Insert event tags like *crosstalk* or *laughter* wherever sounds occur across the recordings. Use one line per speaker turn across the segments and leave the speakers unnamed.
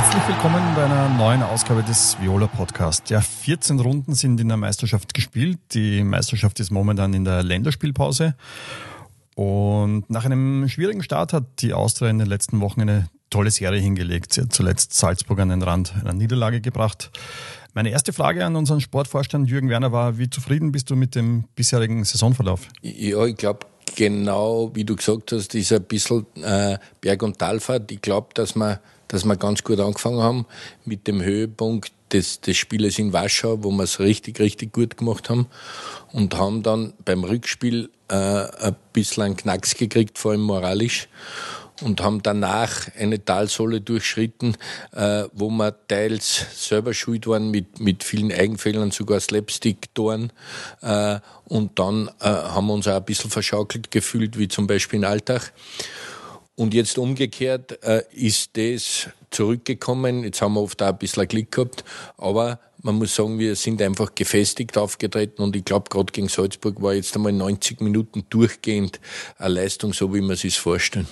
Herzlich willkommen bei einer neuen Ausgabe des Viola Podcast. Ja, 14 Runden sind in der Meisterschaft gespielt. Die Meisterschaft ist momentan in der Länderspielpause. Und nach einem schwierigen Start hat die Austria in den letzten Wochen eine tolle Serie hingelegt. Sie hat zuletzt Salzburg an den Rand einer Niederlage gebracht. Meine erste Frage an unseren Sportvorstand Jürgen Werner war, wie zufrieden bist du mit dem bisherigen Saisonverlauf?
Ja, ich glaube, genau wie du gesagt hast, ist ein bisschen äh, Berg- und Talfahrt. Ich glaube, dass wir dass wir ganz gut angefangen haben mit dem Höhepunkt des, des Spieles in Warschau, wo wir es richtig, richtig gut gemacht haben und haben dann beim Rückspiel äh, ein bisschen einen Knacks gekriegt, vor allem moralisch und haben danach eine Talsohle durchschritten, äh, wo wir teils selber schuld waren mit, mit vielen Eigenfehlern, sogar Slapstick-Toren. Äh, und dann äh, haben wir uns auch ein bisschen verschaukelt gefühlt, wie zum Beispiel in Alltag. Und jetzt umgekehrt äh, ist das zurückgekommen. Jetzt haben wir oft auch ein bisschen Glück gehabt, aber man muss sagen, wir sind einfach gefestigt aufgetreten und ich glaube, gerade gegen Salzburg war jetzt einmal 90 Minuten durchgehend eine Leistung, so wie man es sich vorstellen.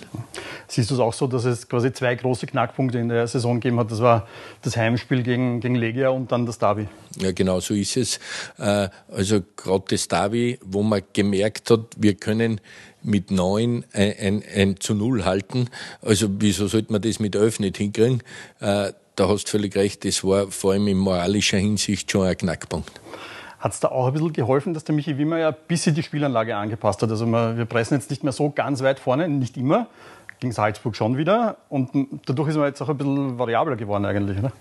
Siehst du es auch so, dass es quasi zwei große Knackpunkte in der Saison gegeben hat? Das war das Heimspiel gegen, gegen Legia und dann das Derby.
Ja, genau so ist es. Äh, also gerade das Derby, wo man gemerkt hat, wir können mit neun ein, ein, ein zu null halten. Also wieso sollte man das mit elf nicht hinkriegen? Da hast du völlig recht, das war vor allem in moralischer Hinsicht schon ein Knackpunkt.
Hat es da auch ein bisschen geholfen, dass der Michi Wimmer ja ein bisschen die Spielanlage angepasst hat? Also wir pressen jetzt nicht mehr so ganz weit vorne, nicht immer, gegen Salzburg schon wieder. Und dadurch ist man jetzt auch ein bisschen variabler geworden eigentlich, oder?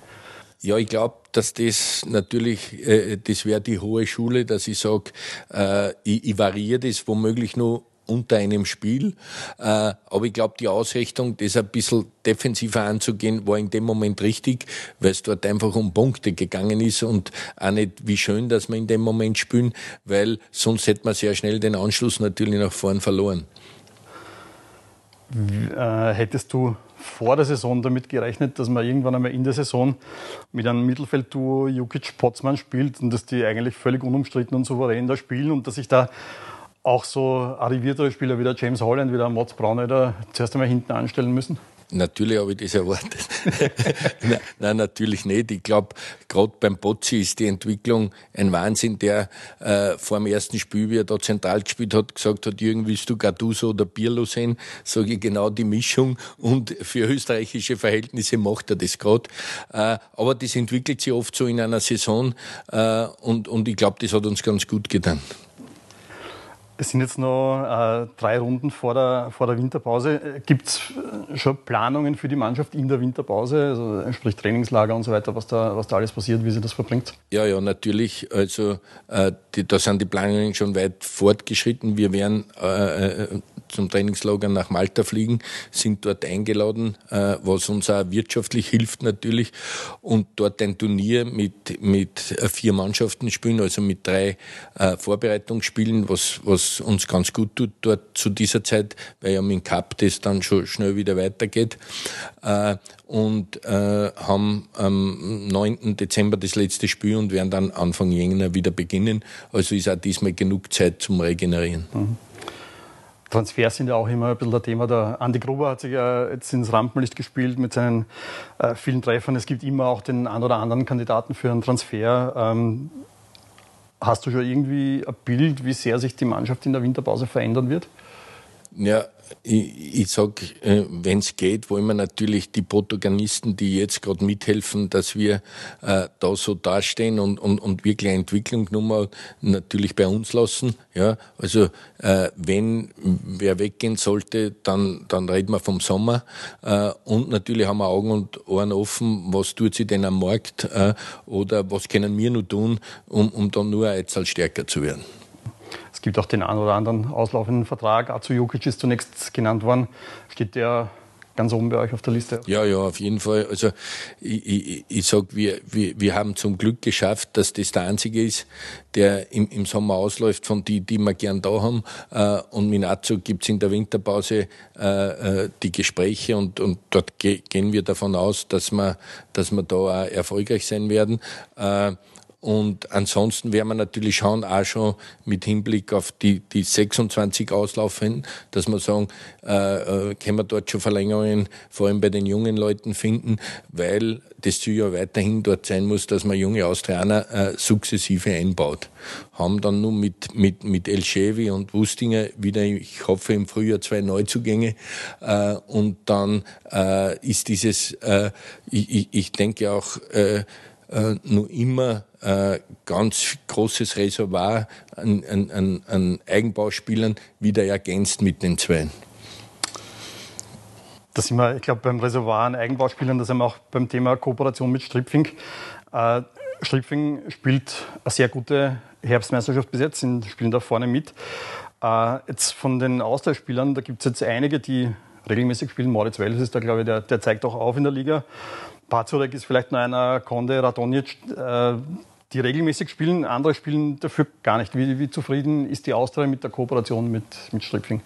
Ja, ich glaube, dass das natürlich, äh, das wäre die hohe Schule, dass ich sage, äh, ich, ich variiere das womöglich nur unter einem Spiel. Äh, aber ich glaube, die Ausrichtung, das ein bisschen defensiver anzugehen, war in dem Moment richtig, weil es dort einfach um Punkte gegangen ist und auch nicht, wie schön, dass wir in dem Moment spielen, weil sonst hätte man sehr schnell den Anschluss natürlich nach vorn verloren.
Äh, hättest du vor der Saison damit gerechnet, dass man irgendwann einmal in der Saison mit einem Mittelfeldduo Jukic-Potzmann spielt und dass die eigentlich völlig unumstritten und souverän da spielen und dass sich da auch so arriviertere Spieler wie der James Holland, wie der Mats Braunöder zuerst einmal hinten anstellen müssen?
Natürlich habe ich das erwartet. *laughs* nein, nein, natürlich nicht. Ich glaube, gerade beim Bocci ist die Entwicklung ein Wahnsinn, der äh, vor dem ersten Spiel, wie er da zentral gespielt hat, gesagt hat, Jürgen, willst du Gattuso oder Pirlo sehen? Sage ich genau die Mischung und für österreichische Verhältnisse macht er das gerade. Äh, aber das entwickelt sich oft so in einer Saison äh, und, und ich glaube, das hat uns ganz gut getan.
Es sind jetzt noch äh, drei Runden vor der, vor der Winterpause. Äh, Gibt es äh, schon Planungen für die Mannschaft in der Winterpause, also äh, sprich Trainingslager und so weiter, was da, was da alles passiert, wie sie das verbringt?
Ja, ja, natürlich. Also äh, die, da sind die Planungen schon weit fortgeschritten. Wir werden äh, zum Trainingslager nach Malta fliegen, sind dort eingeladen, äh, was uns auch wirtschaftlich *laughs* hilft natürlich und dort ein Turnier mit, mit äh, vier Mannschaften spielen, also mit drei äh, Vorbereitungsspielen, was, was uns ganz gut tut dort zu dieser Zeit, weil ja mit dem Cup das dann schon schnell wieder weitergeht. Äh, und äh, haben am 9. Dezember das letzte Spiel und werden dann Anfang Jänner wieder beginnen. Also ist auch diesmal genug Zeit zum Regenerieren. Mhm.
Transfers sind ja auch immer ein bisschen ein Thema. Der Andi Gruber hat sich ja jetzt ins Rampenlicht gespielt mit seinen äh, vielen Treffern. Es gibt immer auch den einen oder anderen Kandidaten für einen Transfer. Ähm, hast du schon irgendwie ein Bild, wie sehr sich die Mannschaft in der Winterpause verändern wird?
Ja, ich, ich sag, äh, wenn es geht, wollen wir natürlich die Protagonisten, die jetzt gerade mithelfen, dass wir äh, da so dastehen und, und, und wirklich eine Entwicklung nochmal natürlich bei uns lassen. Ja, also äh, wenn wer weggehen sollte, dann, dann reden wir vom Sommer. Äh, und natürlich haben wir Augen und Ohren offen, was tut sie denn am Markt äh, oder was können wir nur tun, um, um dann nur als stärker zu werden.
Gibt auch den einen oder anderen auslaufenden Vertrag. Azu Jukic ist zunächst genannt worden. Steht der ganz oben bei euch auf der Liste?
Ja, ja, auf jeden Fall. Also ich, ich, ich sage, wir, wir, wir haben zum Glück geschafft, dass das der einzige ist, der im, im Sommer ausläuft von die, die wir gern da haben. Äh, und mit Azu gibt's in der Winterpause äh, äh, die Gespräche und, und dort ge gehen wir davon aus, dass wir, dass wir da auch erfolgreich sein werden. Und ansonsten werden wir natürlich schauen, auch schon mit Hinblick auf die, die 26 auslaufen, dass wir sagen, äh, äh, können wir dort schon Verlängerungen, vor allem bei den jungen Leuten finden, weil das Ziel ja weiterhin dort sein muss, dass man junge Austrianer äh, sukzessive einbaut. Haben dann nun mit, mit, mit El Chevi und Wustinger wieder, ich hoffe im Frühjahr zwei Neuzugänge äh, und dann äh, ist dieses, äh, ich, ich denke auch, äh, äh, noch immer äh, ganz großes Reservoir an, an, an Eigenbauspielern wieder ergänzt mit den zwei.
Da sind wir, ich glaube, beim Reservoir an Eigenbauspielern, da sind wir auch beim Thema Kooperation mit Stripfing. Äh, Stripfing spielt eine sehr gute Herbstmeisterschaft bis jetzt, sind, spielen da vorne mit. Äh, jetzt von den Austauschspielern, da gibt es jetzt einige, die regelmäßig spielen. Moritz Wels ist da, glaube ich, der, der zeigt auch auf in der Liga. Pazurek ist vielleicht noch einer, Konde, Radonjic, äh, die regelmäßig spielen. Andere spielen dafür gar nicht. Wie, wie zufrieden ist die Austria mit der Kooperation mit, mit Stripfing?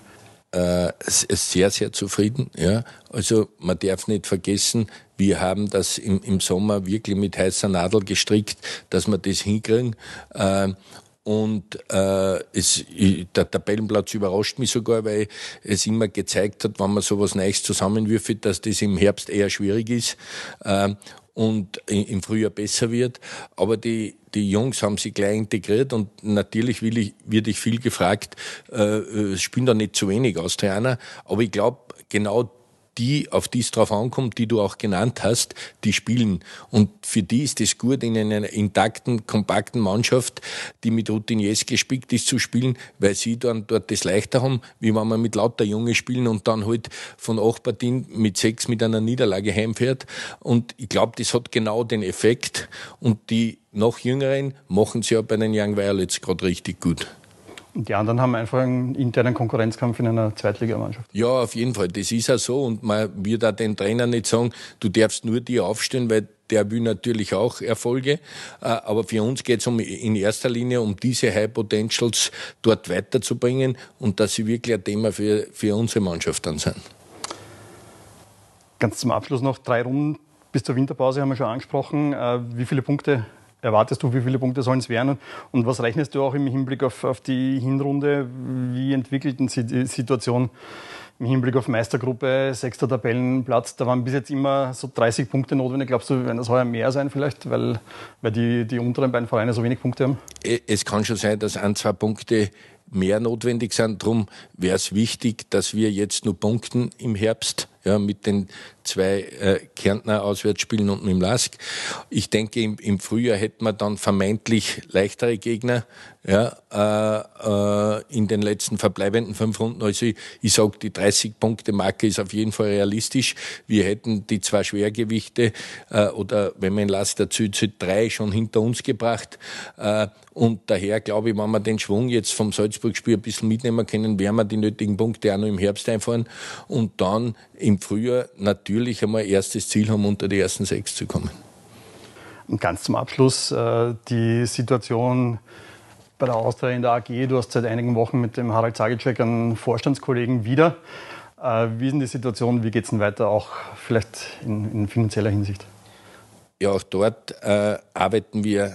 äh, sehr, sehr zufrieden. Ja. Also man darf nicht vergessen, wir haben das im, im Sommer wirklich mit heißer Nadel gestrickt, dass wir das hinkriegen. Äh, und äh, es, der Tabellenplatz überrascht mich sogar, weil es immer gezeigt hat, wenn man sowas Neues zusammenwürfelt, dass das im Herbst eher schwierig ist. Äh, und im Frühjahr besser wird. Aber die, die Jungs haben sich gleich integriert und natürlich will ich, wird ich viel gefragt, äh, äh spielen da nicht zu wenig Austrianer. Aber ich glaube, genau die, auf die es drauf ankommt, die du auch genannt hast, die spielen. Und für die ist es gut, in einer intakten, kompakten Mannschaft, die mit Routiniers gespickt ist, zu spielen, weil sie dann dort das leichter haben, wie wenn man mit lauter Junge spielen und dann halt von acht Partien mit sechs mit einer Niederlage heimfährt. Und ich glaube, das hat genau den Effekt. Und die noch Jüngeren machen sie ja bei den Young Violets gerade richtig gut.
Und die anderen haben einfach einen internen Konkurrenzkampf in einer Zweitligamannschaft.
Ja, auf jeden Fall. Das ist ja so. Und man wird auch den Trainer nicht sagen, du darfst nur die aufstellen, weil der will natürlich auch Erfolge. Äh, aber für uns geht es um, in erster Linie um diese High Potentials dort weiterzubringen und dass sie wirklich ein Thema für, für unsere Mannschaft dann sind.
Ganz zum Abschluss noch drei Runden bis zur Winterpause haben wir schon angesprochen. Äh, wie viele Punkte erwartest du, wie viele Punkte sollen es werden? Und was rechnest du auch im Hinblick auf, auf die Hinrunde? Wie entwickelt sich die Situation im Hinblick auf Meistergruppe, sechster Tabellenplatz? Da waren bis jetzt immer so 30 Punkte notwendig. Glaubst du, werden das heuer mehr sein vielleicht, weil, weil die, die unteren beiden Vereine so wenig Punkte haben?
Es kann schon sein, dass ein, zwei Punkte mehr notwendig sind. Darum wäre es wichtig, dass wir jetzt nur punkten im Herbst ja, mit den zwei äh, Kärntner Auswärtsspielen und mit dem Lask. Ich denke, im, im Frühjahr hätten wir dann vermeintlich leichtere Gegner ja, äh, äh, in den letzten verbleibenden fünf Runden. Also ich, ich sage, die 30-Punkte-Marke ist auf jeden Fall realistisch. Wir hätten die zwei Schwergewichte äh, oder wenn man Last der Süd drei schon hinter uns gebracht. Äh, und daher glaube ich, wenn wir den Schwung jetzt vom Salzburg-Spiel ein bisschen mitnehmen können, werden wir die nötigen Punkte auch noch im Herbst einfahren und dann im Frühjahr natürlich einmal erstes Ziel haben, unter die ersten sechs zu kommen.
Und ganz zum Abschluss äh, die Situation bei der Austria in der AG. Du hast seit einigen Wochen mit dem Harald Zagicek einen Vorstandskollegen wieder. Äh, wie ist denn die Situation? Wie geht es denn weiter, auch vielleicht in, in, finanzieller Hinsicht?
Ja, auch dort äh, arbeiten wir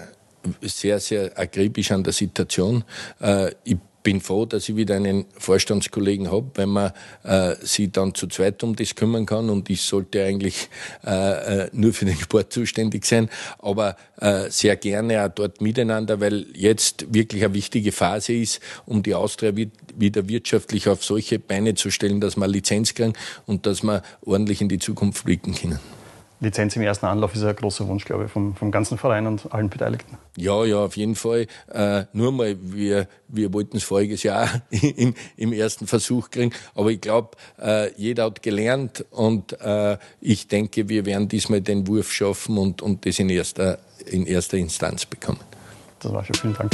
sehr, sehr akribisch an der Situation. Äh, ich bin froh, dass ich wieder einen Vorstandskollegen habe, wenn man äh, sich dann zu zweit um das kümmern kann und ich sollte eigentlich äh, äh, nur für den Sport zuständig sein, aber äh, sehr gerne auch dort miteinander, weil jetzt wirklich eine wichtige Phase ist, um die Austria wieder wirtschaftlich auf solche Beine zu stellen, dass wir Lizenz kriegen und dass wir ordentlich in die Zukunft blicken können.
Lizenz im ersten Anlauf ist ein großer Wunsch, glaube ich, vom, vom ganzen Verein und allen Beteiligten.
Ja, ja, auf jeden Fall. Äh, nur mal, wir, wir wollten es voriges Jahr *laughs* im, im ersten Versuch kriegen, aber ich glaube, äh, jeder hat gelernt und äh, ich denke, wir werden diesmal den Wurf schaffen und, und das in erster, in erster Instanz bekommen.
Das war schon. Vielen Dank.